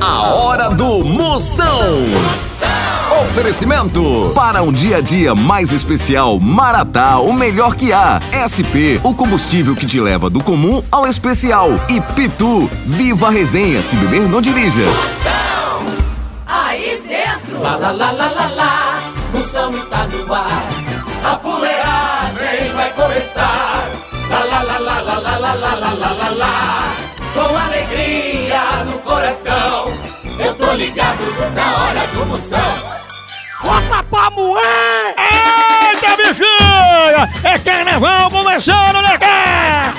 A hora do Moção. Oferecimento para um dia a dia mais especial, Maratá, o melhor que há. SP, o combustível que te leva do comum ao especial. E Pitu, viva a resenha, se beber não dirija. Aí dentro, lá lá lá lá lá lá, Moção está no ar. A fuleagem vai começar. Lá lá lá lá lá lá lá lá lá lá. Com alegria no coração, ligado na hora do Moção. Bota pra moer! Eita, bichinha! É carnaval começando, né, cara?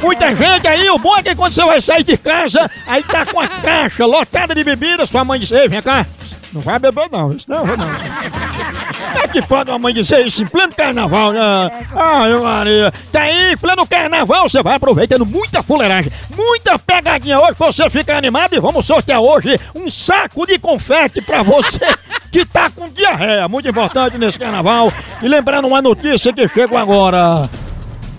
Muita gente aí, o bom é que quando você vai sair de casa, aí tá com a caixa lotada de bebidas, sua mãe diz, ei, vem cá, não vai beber não, isso não, não. É que pode uma mãe dizer isso em pleno carnaval, né? Ai, Maria. Tá aí, em pleno carnaval, você vai aproveitando muita fuleiragem, muita pegadinha hoje você ficar animado e vamos sortear hoje um saco de confete pra você que tá com diarreia. Muito importante nesse carnaval. E lembrando uma notícia que chegou agora.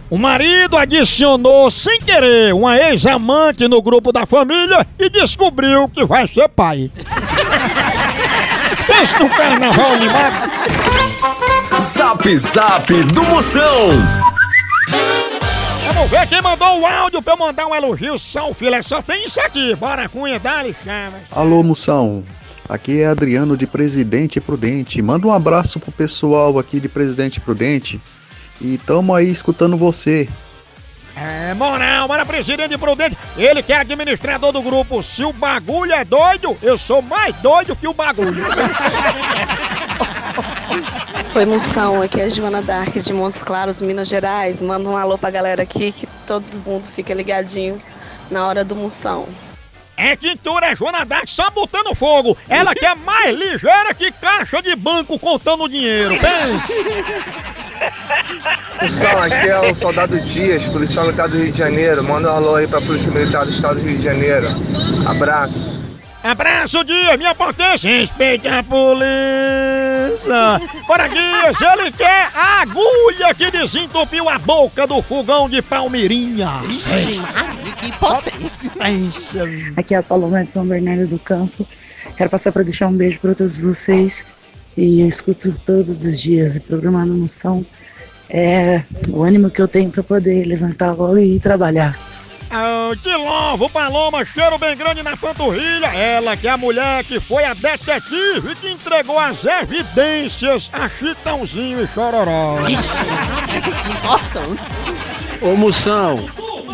O marido adicionou sem querer uma ex-amante no grupo da família e descobriu que vai ser pai. Pense no carnaval animado. Zap Zap do Moção. Vamos ver quem mandou o áudio pra eu mandar um elogio. São filé, só tem isso aqui. Bora, Cunha, dá-lhe. Alô, Moção. Aqui é Adriano de Presidente Prudente. Manda um abraço pro pessoal aqui de Presidente Prudente. E tamo aí escutando você. É moral, para presidente prudente. Ele que é administrador do grupo. Se o bagulho é doido, eu sou mais doido que o bagulho. Oi, Moção, aqui é a Joana Dark de Montes Claros, Minas Gerais. Manda um alô pra galera aqui que todo mundo fica ligadinho na hora do Moção. É quintura, é Joana Dark só botando fogo. Ela que é mais ligeira que caixa de banco contando dinheiro. Pensa. Pessoal, aqui é o Soldado Dias, policial militar do Rio de Janeiro. Manda um alô aí pra Polícia Militar do Estado do Rio de Janeiro. Abraço. Abraço, Dias, minha potência. Respeite a polícia. Bora, Dias, ele quer a agulha que desentupiu a boca do fogão de Palmeirinha. Ixi, que potência. Aqui é a Paloma de São Bernardo do Campo. Quero passar para deixar um beijo para todos vocês. E eu escuto todos os dias o programa no Moção. É o ânimo que eu tenho para poder levantar logo e ir trabalhar. Ah, de novo, Paloma, cheiro bem grande na panturrilha. Ela que é a mulher que foi a detetive que entregou as evidências a Chitãozinho e Chororó. Ô Moção,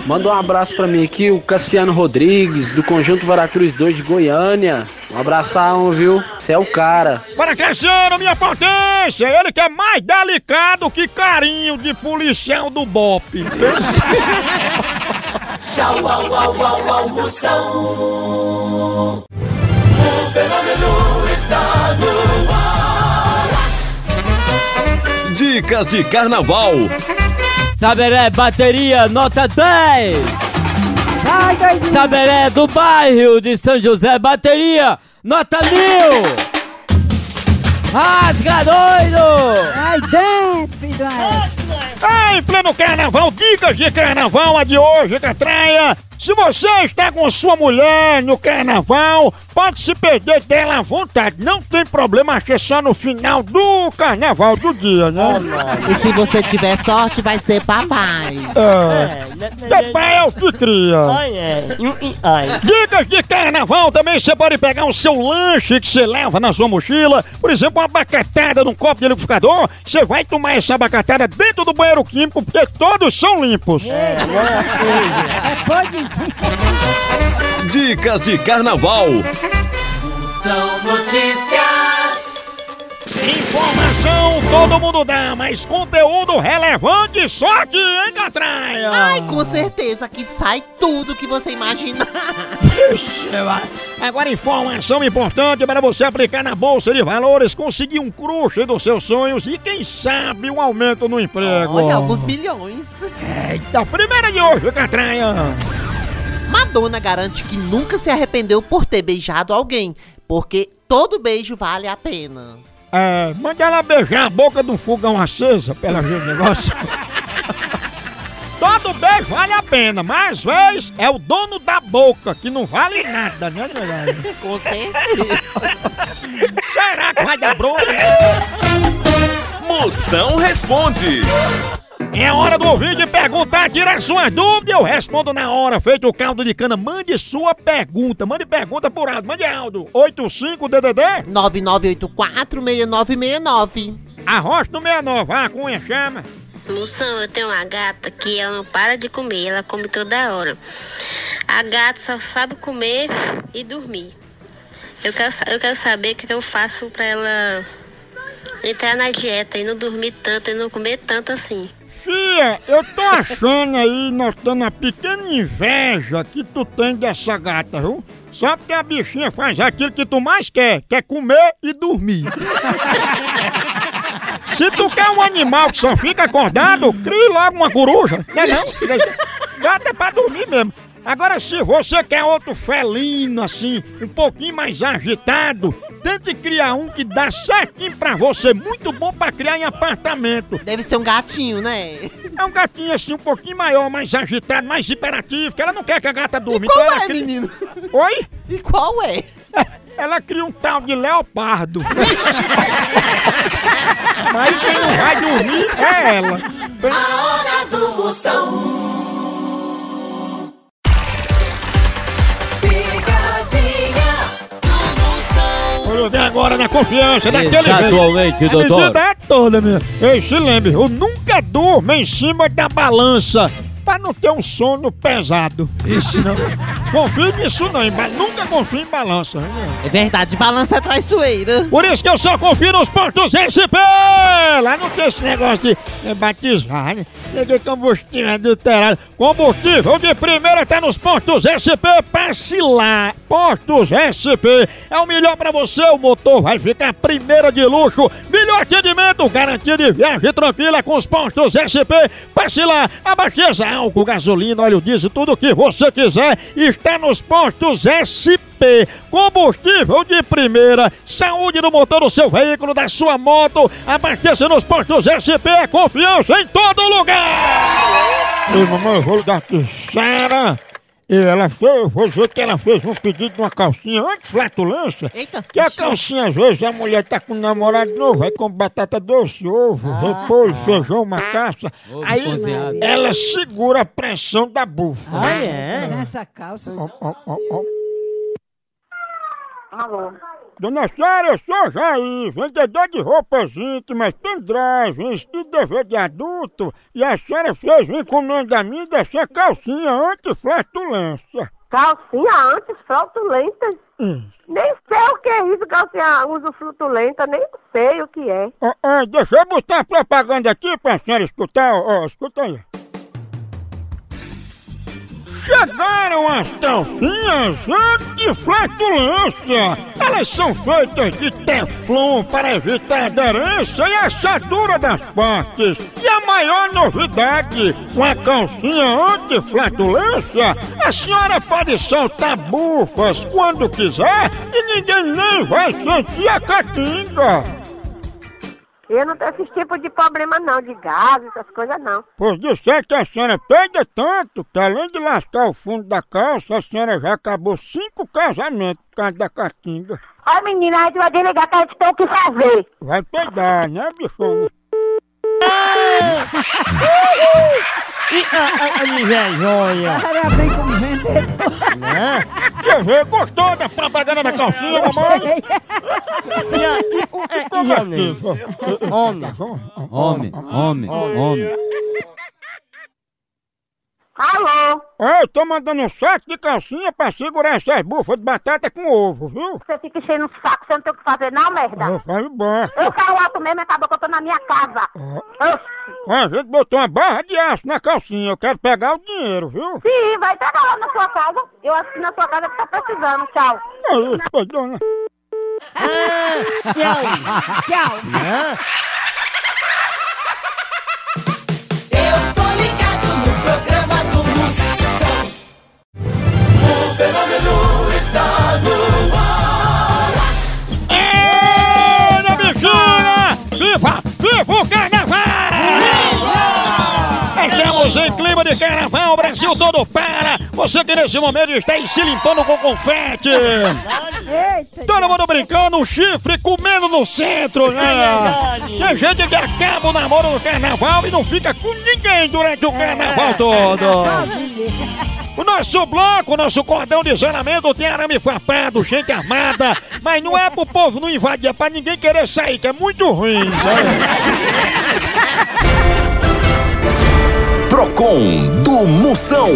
manda um abraço pra mim aqui, o Cassiano Rodrigues, do Conjunto Varacruz 2 de Goiânia. Um abração, viu? Você é o cara. Para Cassiano, minha potência! Ele que é mais delicado que carinho de policial do BOP. Tchau, au, au, au, au, Moção. O fenômeno está no ar. Dicas de carnaval. Saberé bateria nota 10. Saberé do bairro de São José bateria nota mil. Rasga doido. Ai, dentro, filho em pleno carnaval, dicas de carnaval, a de hoje, Catraia. Se você está com sua mulher no carnaval, pode se perder dela à vontade. Não tem problema, acho que é só no final do carnaval do dia, né? E se você tiver sorte, vai ser papai. É. Papai é o que cria. Dicas de carnaval também você pode pegar o seu lanche que você leva na sua mochila. Por exemplo, uma abacatada num copo de liquidificador. Você vai tomar essa abacatada dentro do banheiro químico porque todos são limpos. Dicas de carnaval. São notícias. Informação todo mundo dá, mas conteúdo relevante só aqui, hein, Catraia? Ai, com certeza que sai tudo que você imaginar. Ixi. Agora informação importante para você aplicar na Bolsa de Valores, conseguir um crush dos seus sonhos e quem sabe um aumento no emprego. Olha, alguns milhões. Eita, primeira de hoje, Catraia. Madonna garante que nunca se arrependeu por ter beijado alguém, porque todo beijo vale a pena. É, manda ela beijar a boca do fogão acesa, pela gente negócio. todo beijo vale a pena, mas às vezes é o dono da boca que não vale nada, né, galera? Com certeza. Será que vai dar bronca? Moção responde. É hora do ouvinte perguntar, tirar suas dúvidas. Eu respondo na hora, feito o caldo de cana. Mande sua pergunta. Mande pergunta por áudio. Mande áudio. 85DDD 99846969. Arrocha no 69. Ah, cunha, chama. Moção, eu tenho uma gata que ela não para de comer, ela come toda hora. A gata só sabe comer e dormir. Eu quero, eu quero saber o que eu faço pra ela entrar na dieta e não dormir tanto e não comer tanto assim. Eu tô achando aí, notando uma pequena inveja que tu tem dessa gata, viu? Só porque a bichinha faz aquilo que tu mais quer, que é comer e dormir. Se tu quer um animal que só fica acordado, crie logo uma coruja, né não? Gata é pra dormir mesmo. Agora, se você quer outro felino, assim, um pouquinho mais agitado, tente criar um que dá certinho pra você, muito bom pra criar em apartamento. Deve ser um gatinho, né? É um gatinho assim, um pouquinho maior, mais agitado, mais hiperativo, que ela não quer que a gata durma. qual ela é, cria- menino? Oi? E qual é? Ela cria um tal de leopardo. Mas quem não vai dormir é ela. A hora do Moção. Ver agora na confiança daquele Exatamente, jeito. doutor. A medida é toda, meu. Ei, se lembre, eu nunca durmo em cima da balança. Pra não ter um sono pesado. Isso não. Confie nisso não, em ba- nunca confie em balança. né? É verdade, balança é traiçoeira. Por isso que eu só confio nos postos SP! Lá não tem esse negócio de é, batizar, né? Tem combustível adulterado. Combustível de primeira tá nos postos SP. Passe lá. Postos SP. É o melhor pra você. O motor vai ficar primeira de luxo. Melhor atendimento. Garantia de viagem tranquila com os postos SP. Passe lá. Abasteça álcool, gasolina, óleo diesel, tudo o que você quiser. Está nos postos SP. Combustível de primeira, saúde no motor do seu veículo, da sua moto. Abasteça nos postos SP, é confiança em todo lugar. Ei, eu vou ligar. E ela fez, vou dizer que ela fez um pedido de uma calcinha anti-flatulência. Eita. Que a calcinha, às vezes, a mulher tá com um namorado novo, vai com batata doce, ovo, repolho, feijão, macaça. Ovo Aí cozinhado. ela segura a pressão da bufa. Ah, é? Nessa calça. Ó, ó, ó, ó. Alô? Dona Sara, eu sou Jair, vendedor de roupas íntimas, pendrives e DVD de adulto. E a senhora fez encomenda a mim dessa calcinha anti-flatulência. Calcinha anti-fraudulenta? Hum. Nem sei o que é isso, calcinha uso frutulenta, nem sei o que é. Deixa eu botar propaganda aqui pra senhora escutar, ó, ó, escuta aí. Chegaram as calcinhas anti-flatulência. Elas são feitas de teflon para evitar aderência e assadura das partes. E a maior novidade, com a calcinha anti-flatulência, a senhora pode soltar bufas quando quiser e ninguém nem vai sentir a catinga. Eu não tenho esse tipo de problema não, de gases, essas coisas não. Pois disser que a senhora peida tanto que além de lascar o fundo da calça, a senhora já acabou cinco casamentos por causa da catinga. Olha menina, a gente vai desligar que a gente tem o que fazer. Vai peidar, né, bichona? Invejoia. Era bem como vendedor. Né? Quer ver? Gostou da propaganda da calcinha, mamãe? Como é que... Homem, homem, homem, homem. Alô? Eu tô mandando um saco de calcinha pra segurar essas bufas de batata com ovo, viu? Você fica enchendo o saco, você não tem o que fazer não, merda? Eu falo bom. Eu quero alto mesmo, acabou que eu tô na minha casa. Ó, A gente botou uma barra de aço na calcinha, eu quero pegar o dinheiro, viu? Sim, vai pegar lá na sua casa. Eu assino na sua casa que tá precisando. Tchau. É isso, peidona. Tchau. Eu Brasil todo para! Você que nesse momento está aí se limpando com confete! Todo mundo brincando, um chifre comendo no centro, né? Tem gente que acaba o namoro no carnaval e não fica com ninguém durante o carnaval todo! O nosso bloco, o nosso cordão de isolamento tem arame farpado, gente armada, mas não é pro povo não invadir, é pra ninguém querer sair, que é muito ruim, Do Moção.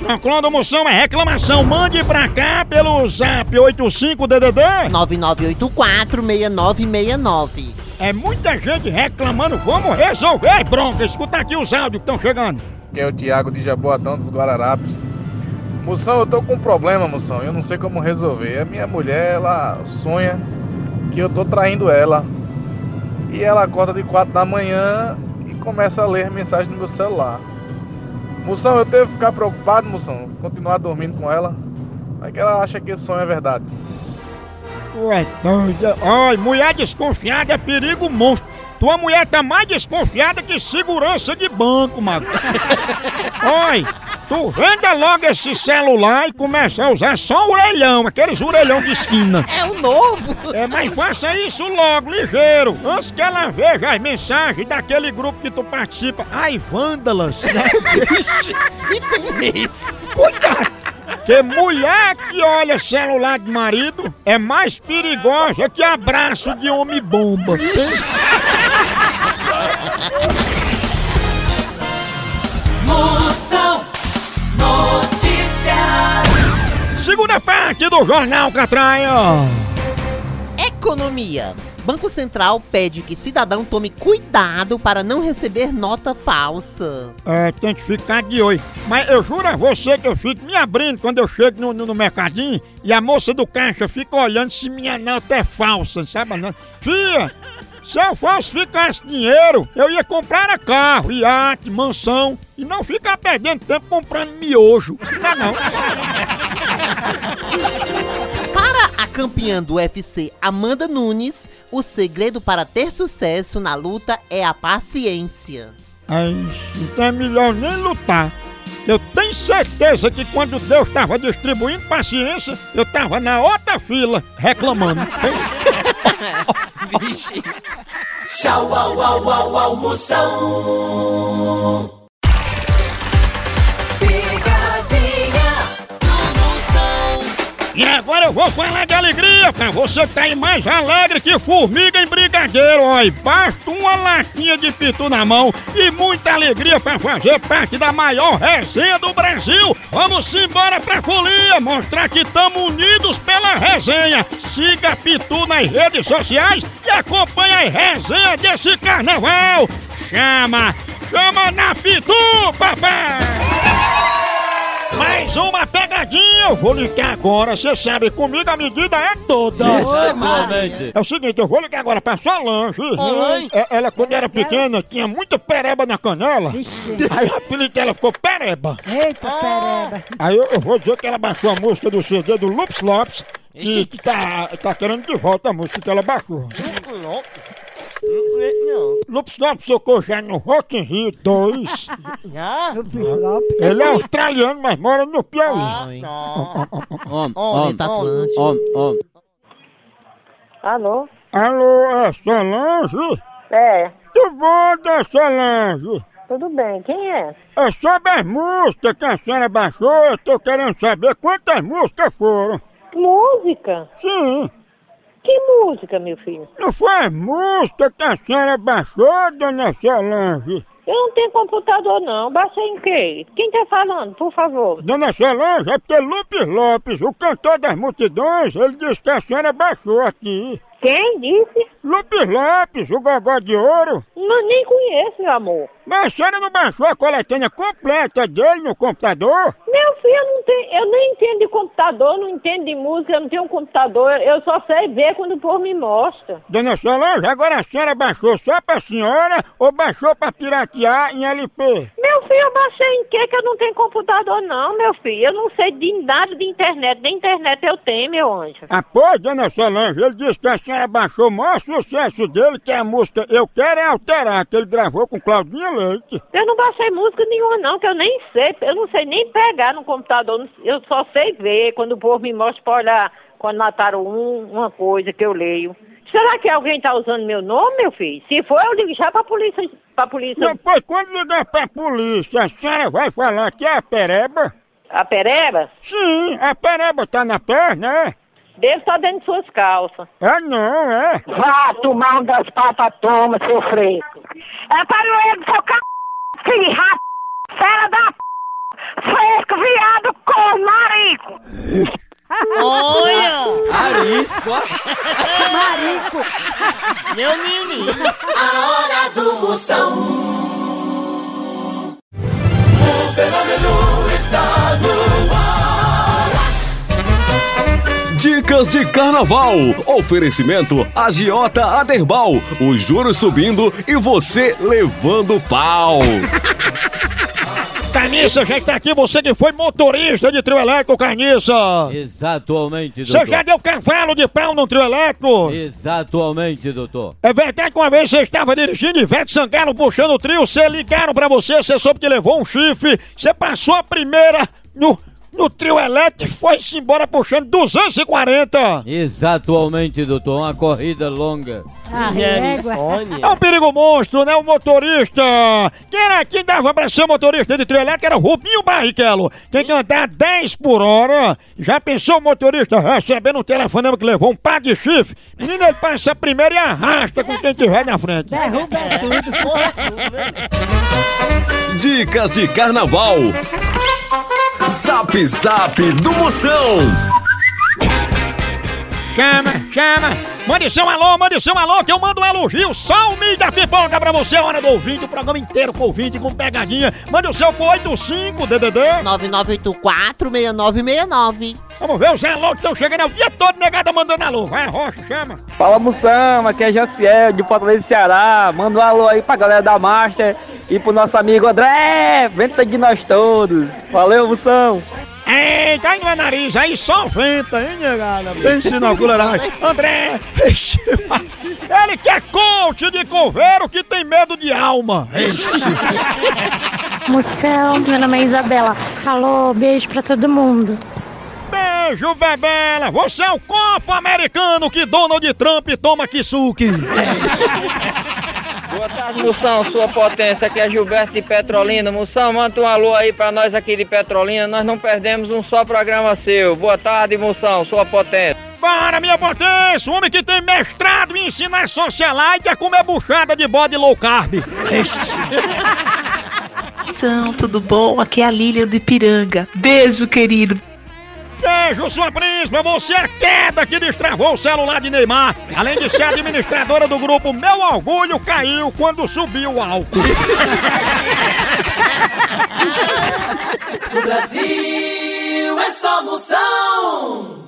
Procon do Moção é reclamação, mande pra cá pelo zap 85DDD 99846969. É muita gente reclamando, vamos resolver, bronca, escuta aqui os áudios que estão chegando. que é o Thiago de Jaboatão dos Guararapes. Moção, eu tô com um problema, moção. Eu não sei como resolver. A minha mulher, ela sonha que eu tô traindo ela. E ela acorda de 4 da manhã e começa a ler mensagem no meu celular. Moção, eu devo ficar preocupado, moção, continuar dormindo com ela. Vai que ela acha que esse sonho é verdade. Ué, doida. Olha, mulher desconfiada é perigo monstro. Tua mulher tá mais desconfiada que segurança de banco, mano. Olha, tu venda logo esse celular e começa a usar só o orelhão, aqueles orelhão de esquina. É o novo! É, mas faça isso logo, ligeiro, antes que ela veja as mensagens daquele grupo que tu participa. Ai, vândalas, né? e tem isso. Cuidado! Que mulher que olha celular de marido é mais perigosa que abraço de homem bomba. Moção Notícias. Segunda parte do Jornal Catraia. Economia. Banco Central pede que cidadão tome cuidado para não receber nota falsa. É, tem que ficar de olho. Mas eu juro a você que eu fico me abrindo quando eu chego no, no, no mercadinho e a moça do caixa fica olhando se minha nota é falsa, sabe? Não? Fia, se eu falsificasse dinheiro, eu ia comprar carro, iate, mansão e não ficar perdendo tempo comprando miojo. Não, não. Para a campeã do UFC, Amanda Nunes, o segredo para ter sucesso na luta é a paciência. Ai, então é melhor nem lutar. Eu tenho certeza que quando Deus estava distribuindo paciência, eu estava na outra fila reclamando. Vixe. Tchau, au, au, au, au, E agora eu vou falar de alegria pra você tá aí mais alegre que formiga em brigadeiro, ó. E basta uma latinha de pitu na mão e muita alegria pra fazer parte da maior resenha do Brasil. Vamos embora pra folia, mostrar que estamos unidos pela resenha. Siga Pitu nas redes sociais e acompanhe a resenha desse carnaval. Chama, chama na Pitu, papai! Eu vou ligar agora, você sabe, comigo a medida é toda. Exatamente. É o seguinte, eu vou ligar agora pra Solange. Oi. É, Ela, quando era pequena, tinha muita pereba na canela. Aí o apelido dela ficou pereba. Eita, pereba. Aí eu, eu vou dizer que ela baixou a música do CD do Loops Lopes e que tá, tá querendo de volta a música que ela baixou. Loops Lopes tocou já no Rock in Rio 2. Ele é australiano, mas mora no Piauí. Homem, homem, Atlântico. homem, homem. Alô? Alô, é Solange? É, Tudo bom, da Solange? tudo bem. Quem é? É sobre as músicas que a senhora baixou, eu tô querendo saber quantas músicas foram. Música? Sim, Que música, meu filho? não foi as músicas que a senhora baixou, dona Solange? Eu não tenho computador, não. Baixei em quê? Quem tá falando, por favor? Dona Solange, é porque Lupes Lopes, o cantor das multidões, ele disse que a senhora baixou aqui. Quem disse? Lupes Lopes, o gogó de ouro. Não, nem conheço, meu amor. Mas a senhora não baixou a coletânea completa dele no computador? Meu filho, eu não tenho, Eu nem entendo de computador, não entendo de música, eu não tenho um computador, eu só sei ver quando o povo me mostra. Dona Solange, agora a senhora baixou só pra senhora ou baixou pra piratear em LP? Meu filho, eu baixei em quê que eu não tenho computador não, meu filho. Eu não sei de nada de internet, nem internet eu tenho, meu anjo. Ah, pois, dona Solange, ele disse que a senhora baixou o maior sucesso dele, que é a música Eu Quero É Alterar, que ele gravou com Claudinha Eu não baixei música nenhuma não, que eu nem sei, eu não sei nem pegar no computador, eu só sei ver quando o povo me mostra pra olhar quando mataram um, uma coisa que eu leio. Será que alguém tá usando meu nome, meu filho? Se for, eu ligo já pra polícia, pra polícia. Depois, quando ligar pra polícia, a senhora vai falar que é a pereba? A pereba? Sim, a pereba tá na perna, é? Deve estar dentro de suas calças. Ah, não, é? Vá tomar um das papas, toma, seu freco. É para o erro do seu c... filho rato, fera da p... fresco, viado, com marico. Olha! Arisco, Marico! Meu menino! A hora do Moção. O fenômeno Dicas de Carnaval. Oferecimento Agiota Aderbal. Os juros subindo e você levando pau. Carniça, já está aqui, você que foi motorista de trio elétrico, Carniça. Exatamente, Você doutor. já deu cavalo de pau no trio elétrico? Exatamente, doutor. É verdade que uma vez você estava dirigindo Ivete Sangalo puxando o trio, você ligaram pra você, você soube que levou um chifre, você passou a primeira no, no trio elétrico foi-se embora puxando 240. Exatamente, doutor. Uma corrida longa. Ah. É um perigo monstro, né? O motorista. Quem era quem dava pra ser motorista de trio elétrico era o Rubinho Barrichello. Tem que andar 10 por hora. Já pensou o motorista recebendo um telefonema que levou um par de chifre? Menino, ele passa primeiro e arrasta com quem tiver na frente. Derruba tudo. Dicas de Carnaval. Zap Zap do Moção. Chama, chama. Mande seu alô, mande seu alô, que eu mando um elogio. Só o milho da pipoca pra você, hora do ouvinte, o programa inteiro com ouvinte, com pegadinha. Mande o seu pro 85 DDD. 9984-6969. Vamos ver os alô que estão chegando é o dia todo negada mandando alô. Vai, Rocha, chama. Fala Moção, aqui é Jaciel de Fortaleza, Ceará. Manda um alô aí pra galera da Master e pro nosso amigo André. Venta de nós todos. Valeu, Moção. Eita, no nariz, aí só venta, hein, negada? Pense na culeragem. André, ele que é coach de coveiro que tem medo de alma. Moção, meu nome é Isabela. Alô, beijo pra todo mundo. Beijo, Bebela. Você é o copo americano que Donald Trump toma kisuke. Boa tarde, Moção, sua potência. Aqui é Gilberto de Petrolina. Moção, manda um alô aí pra nós aqui de Petrolina. Nós não perdemos um só programa seu. Boa tarde, Moção, sua potência. Para, minha potência, o homem que tem mestrado em ensinar socialite a comer buchada de bode low carb. Então, tudo bom? Aqui é a Lília do Ipiranga. Beijo, querido. Beijo, sua príncipa, você é queda que destravou o celular de Neymar. Além de ser administradora do grupo Meu Orgulho Caiu quando subiu o álcool. No Brasil é só Moção.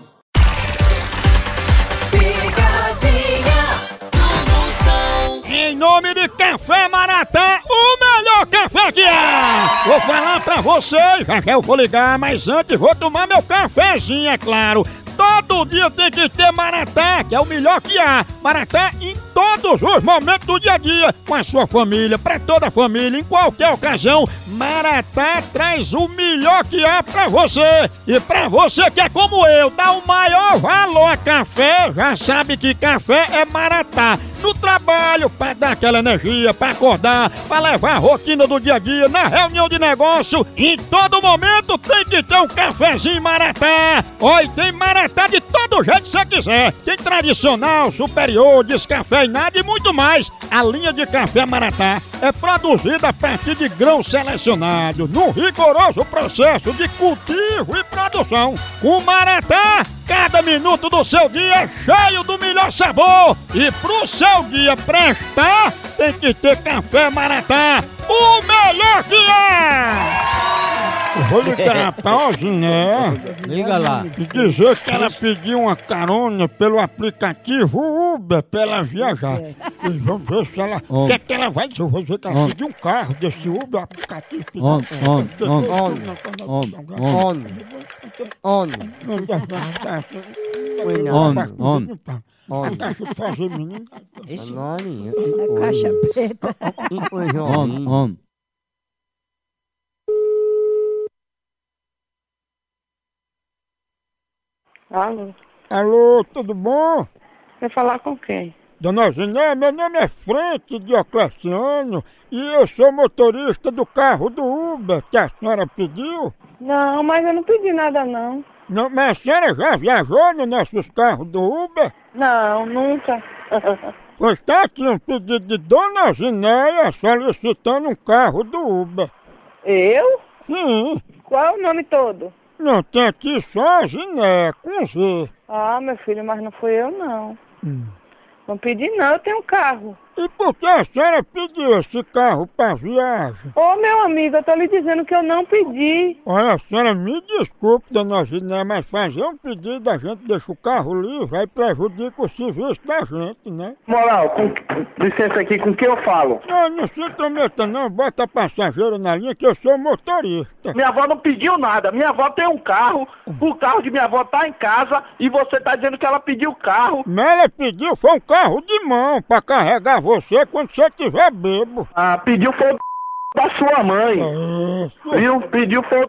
Em nome de Café Maratá, o melhor café que há! Vou falar pra vocês, já eu vou ligar, mas antes vou tomar meu cafezinho, é claro. Todo dia tem que ter Maratá, que é o melhor que há. Maratá em todos os momentos do dia a dia, com a sua família, pra toda a família, em qualquer ocasião. Maratá traz o melhor que há pra você. E pra você que é como eu, dá o maior valor a café, já sabe que café é Maratá. No trabalho, pra dar aquela energia, pra acordar, pra levar a rotina do dia a dia, na reunião de negócio, em todo momento tem que ter um cafezinho Maratá. Oi, tem Maratá de todo jeito que você quiser. Tem tradicional, superior, descafeinado e muito mais. A linha de café Maratá é produzida a partir de grãos selecionados, num rigoroso processo de cultivo e produção. Com Maratá, cada minuto do seu dia é cheio do melhor sabor. E pro seu dia prestar, tem que ter café Maratá, o melhor que é! Vou ligar pra Oziné. Liga lá. E dizer que ela pediu uma carona pelo aplicativo Uber pra ela viajar. E vamos ver se ela. O Homem. que é que ela vai dizer? Eu vou dizer que ela Homem. pediu um carro desse Uber aplicativo. Homem, homem, homem, homem, homem, Homem. Homem, homem. A caixa de fazer menino. A caixa preta. homem, homem. Alô, Alô, tudo bom? quer falar com quem? Dona Ziné, meu nome é Frank Diocleciano e eu sou motorista do carro do Uber que a senhora pediu. Não, mas eu não pedi nada não. Não, mas a senhora já viajou nos nossos carros do Uber? Não, nunca. Pois está aqui um pedido de Dona Zinéia solicitando um carro do Uber. Eu? Sim. Qual é o nome todo? Não, tem aqui só Ziné, com Z. Ah, meu filho, mas não fui eu não. Não pedi não, eu tenho um carro. E por que a senhora pediu esse carro para viagem? Ô meu amigo, eu tô lhe dizendo que eu não pedi. Olha, a senhora me desculpe, dona Ziné, mas fazer um pedido a gente deixa o carro livre, aí prejudica o serviço da gente, né? Moral, com, licença aqui, com quem eu falo? Não, não se intrometa não, bota passageiro na linha que eu sou motorista. Minha avó não pediu nada. Minha avó tem um carro, o carro de minha avó tá em casa e você tá dizendo que ela pediu o carro. Mas ela pediu foi um carro de mão pra carregar você quando você tiver bebo. Ah, pediu foi o da sua mãe. Viu? Pediu foi o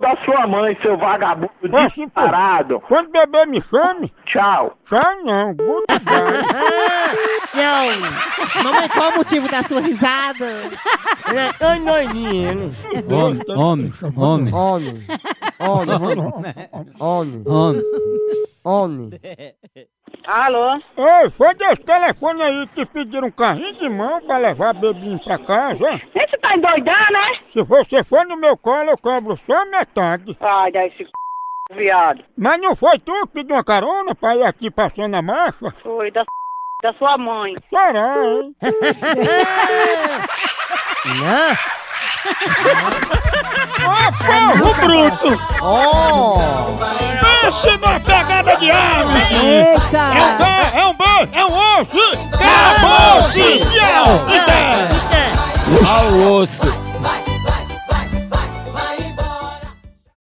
da sua mãe, seu vagabundo disparado. Quando beber me chame. Tchau. Tchau não, goodbye. Não. Mamãe, qual o motivo da sua risada? Ele é tão doidinho, ele. Homem, homem, homem. Homem. Homem. Homem. Homem. Alô? Ei, foi desse telefone aí que pediram um carrinho de mão pra levar bebinho pra casa? Você tá endoidando, né? Se você for no meu colo, eu cobro só metade. Ai, dá esse c... viado. Mas não foi tu que pediu uma carona pra ir aqui passando a marcha? Foi da da sua mãe. Será, hein? Não. Ô, porro bruto! Oh. Pense numa pegada de ave! Eita. É um B, é um B, é um osso! Acabou-se! Tchau! E dez. Ao osso.